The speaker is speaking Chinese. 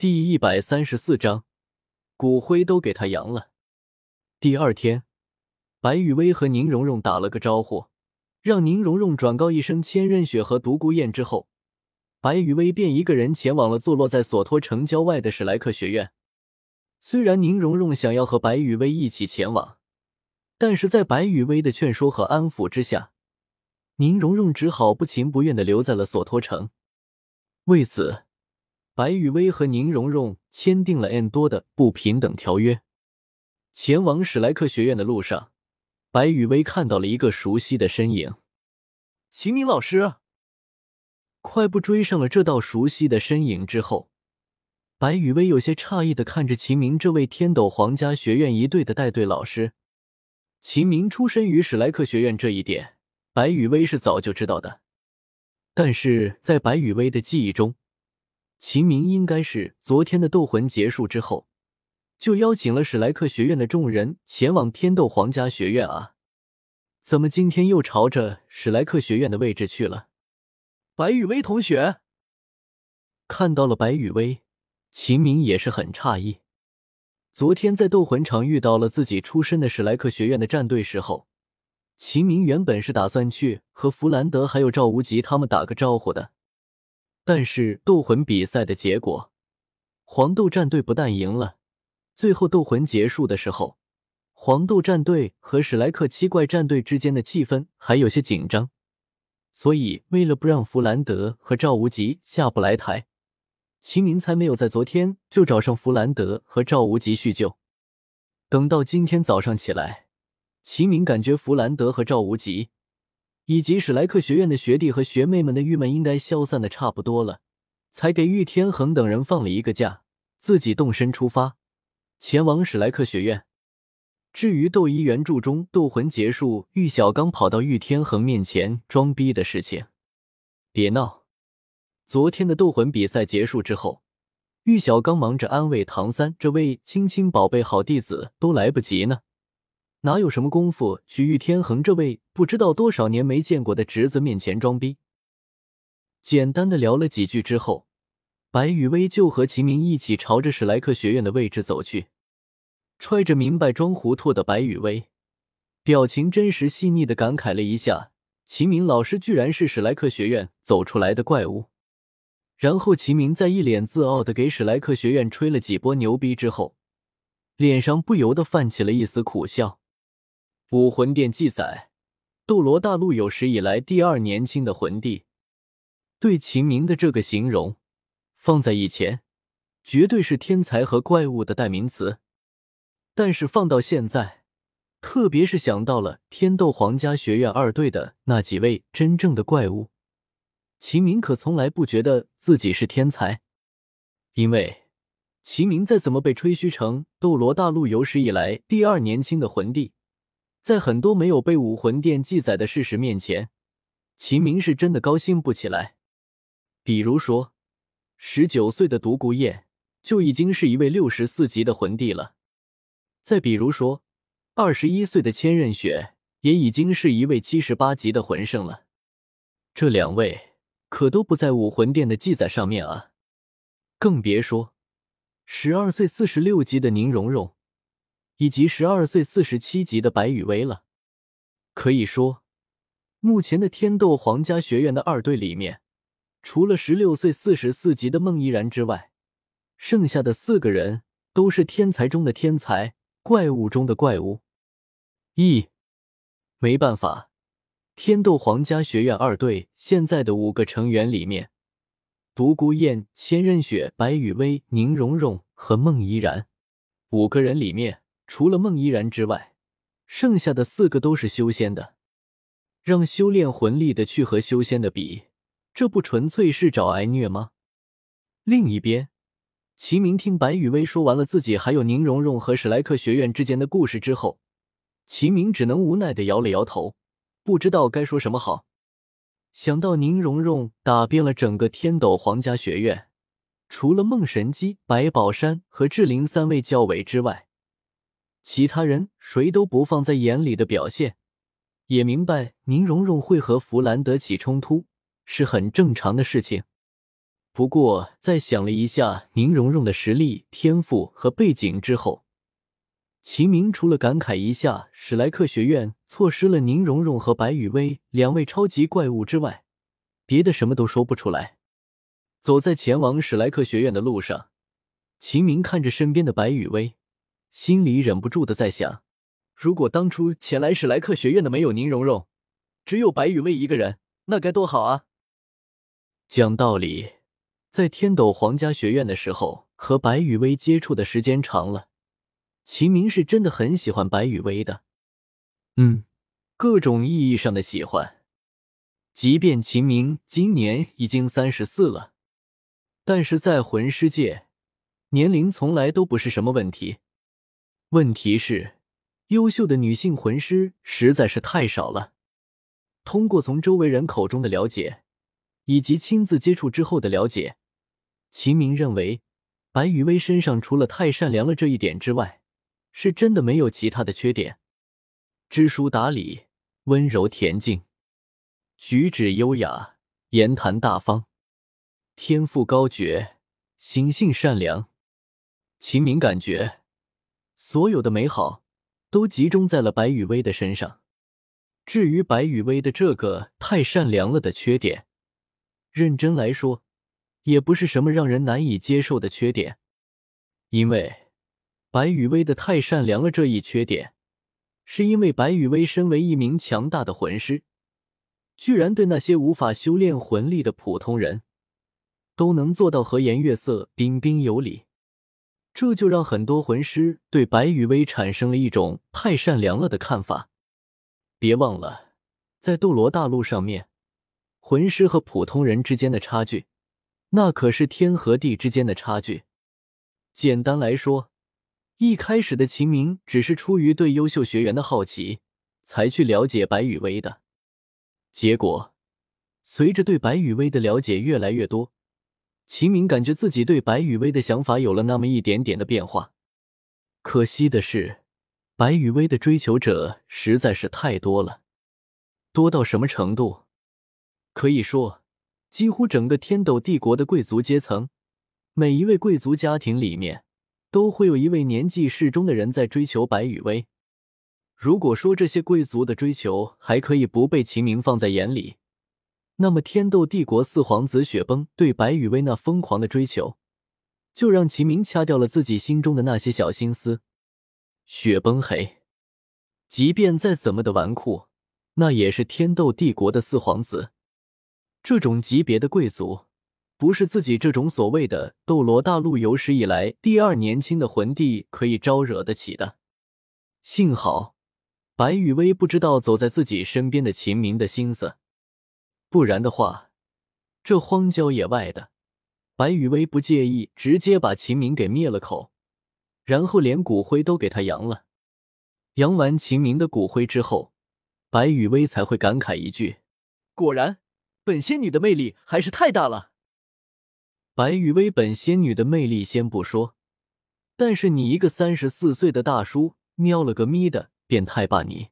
第一百三十四章，骨灰都给他扬了。第二天，白雨薇和宁荣荣打了个招呼，让宁荣荣转告一声千仞雪和独孤雁之后，白雨薇便一个人前往了坐落在索托城郊外的史莱克学院。虽然宁荣荣想要和白雨薇一起前往，但是在白雨薇的劝说和安抚之下，宁荣荣只好不情不愿的留在了索托城。为此。白雨薇和宁荣荣签订了 N 多的不平等条约。前往史莱克学院的路上，白雨薇看到了一个熟悉的身影，秦明老师。快步追上了这道熟悉的身影之后，白雨薇有些诧异的看着秦明这位天斗皇家学院一队的带队老师。秦明出身于史莱克学院这一点，白雨薇是早就知道的，但是在白雨薇的记忆中。秦明应该是昨天的斗魂结束之后，就邀请了史莱克学院的众人前往天斗皇家学院啊？怎么今天又朝着史莱克学院的位置去了？白雨薇同学看到了白雨薇，秦明也是很诧异。昨天在斗魂场遇到了自己出身的史莱克学院的战队时候，秦明原本是打算去和弗兰德还有赵无极他们打个招呼的。但是斗魂比赛的结果，黄豆战队不但赢了，最后斗魂结束的时候，黄豆战队和史莱克七怪战队之间的气氛还有些紧张，所以为了不让弗兰德和赵无极下不来台，秦明才没有在昨天就找上弗兰德和赵无极叙旧。等到今天早上起来，秦明感觉弗兰德和赵无极。以及史莱克学院的学弟和学妹们的郁闷应该消散的差不多了，才给玉天恒等人放了一个假，自己动身出发，前往史莱克学院。至于斗医原著中斗魂结束，玉小刚跑到玉天恒面前装逼的事情，别闹！昨天的斗魂比赛结束之后，玉小刚忙着安慰唐三这位亲亲宝贝好弟子，都来不及呢。哪有什么功夫去玉天恒这位不知道多少年没见过的侄子面前装逼？简单的聊了几句之后，白雨薇就和秦明一起朝着史莱克学院的位置走去。揣着明白装糊涂的白雨薇，表情真实细腻的感慨了一下：秦明老师居然是史莱克学院走出来的怪物。然后秦明在一脸自傲的给史莱克学院吹了几波牛逼之后，脸上不由得泛起了一丝苦笑。武魂殿记载，斗罗大陆有史以来第二年轻的魂帝。对秦明的这个形容，放在以前，绝对是天才和怪物的代名词。但是放到现在，特别是想到了天斗皇家学院二队的那几位真正的怪物，秦明可从来不觉得自己是天才，因为秦明再怎么被吹嘘成斗罗大陆有史以来第二年轻的魂帝。在很多没有被武魂殿记载的事实面前，秦明是真的高兴不起来。比如说，十九岁的独孤雁就已经是一位六十四级的魂帝了；再比如说，二十一岁的千仞雪也已经是一位七十八级的魂圣了。这两位可都不在武魂殿的记载上面啊！更别说十二岁四十六级的宁荣荣。以及十二岁四十七级的白羽薇了。可以说，目前的天斗皇家学院的二队里面，除了十六岁四十四级的孟依然之外，剩下的四个人都是天才中的天才，怪物中的怪物。一，没办法，天斗皇家学院二队现在的五个成员里面，独孤雁、千仞雪、白羽薇、宁荣荣和孟依然五个人里面。除了孟依然之外，剩下的四个都是修仙的。让修炼魂力的去和修仙的比，这不纯粹是找挨虐吗？另一边，齐明听白雨薇说完了自己还有宁荣荣和史莱克学院之间的故事之后，齐明只能无奈的摇了摇头，不知道该说什么好。想到宁荣荣打遍了整个天斗皇家学院，除了孟神机、白宝山和志灵三位教委之外，其他人谁都不放在眼里的表现，也明白宁荣荣会和弗兰德起冲突是很正常的事情。不过在想了一下宁荣荣的实力、天赋和背景之后，秦明除了感慨一下史莱克学院错失了宁荣荣和白雨薇两位超级怪物之外，别的什么都说不出来。走在前往史莱克学院的路上，秦明看着身边的白雨薇，心里忍不住的在想：如果当初前来史莱克学院的没有宁荣荣，只有白雨薇一个人，那该多好啊！讲道理，在天斗皇家学院的时候，和白雨薇接触的时间长了。秦明是真的很喜欢白雨薇的，嗯，各种意义上的喜欢。即便秦明今年已经三十四了，但是在魂师界，年龄从来都不是什么问题。问题是，优秀的女性魂师实在是太少了。通过从周围人口中的了解，以及亲自接触之后的了解，秦明认为，白雨薇身上除了太善良了这一点之外，是真的没有其他的缺点，知书达理，温柔恬静，举止优雅，言谈大方，天赋高绝，心性善良。秦明感觉，所有的美好都集中在了白雨薇的身上。至于白雨薇的这个太善良了的缺点，认真来说，也不是什么让人难以接受的缺点，因为。白雨薇的太善良了这一缺点，是因为白雨薇身为一名强大的魂师，居然对那些无法修炼魂力的普通人，都能做到和颜悦色、彬彬有礼，这就让很多魂师对白雨薇产生了一种太善良了的看法。别忘了，在斗罗大陆上面，魂师和普通人之间的差距，那可是天和地之间的差距。简单来说。一开始的秦明只是出于对优秀学员的好奇，才去了解白雨薇的。结果，随着对白雨薇的了解越来越多，秦明感觉自己对白雨薇的想法有了那么一点点的变化。可惜的是，白雨薇的追求者实在是太多了，多到什么程度？可以说，几乎整个天斗帝国的贵族阶层，每一位贵族家庭里面。都会有一位年纪适中的人在追求白羽薇。如果说这些贵族的追求还可以不被秦明放在眼里，那么天斗帝国四皇子雪崩对白羽薇那疯狂的追求，就让秦明掐掉了自己心中的那些小心思。雪崩黑，即便再怎么的纨绔，那也是天斗帝国的四皇子，这种级别的贵族。不是自己这种所谓的斗罗大陆有史以来第二年轻的魂帝可以招惹得起的。幸好白雨薇不知道走在自己身边的秦明的心思，不然的话，这荒郊野外的白雨薇不介意直接把秦明给灭了口，然后连骨灰都给他扬了。扬完秦明的骨灰之后，白雨薇才会感慨一句：“果然，本仙女的魅力还是太大了。”白羽薇本仙女的魅力先不说，但是你一个三十四岁的大叔，喵了个咪的变态吧你！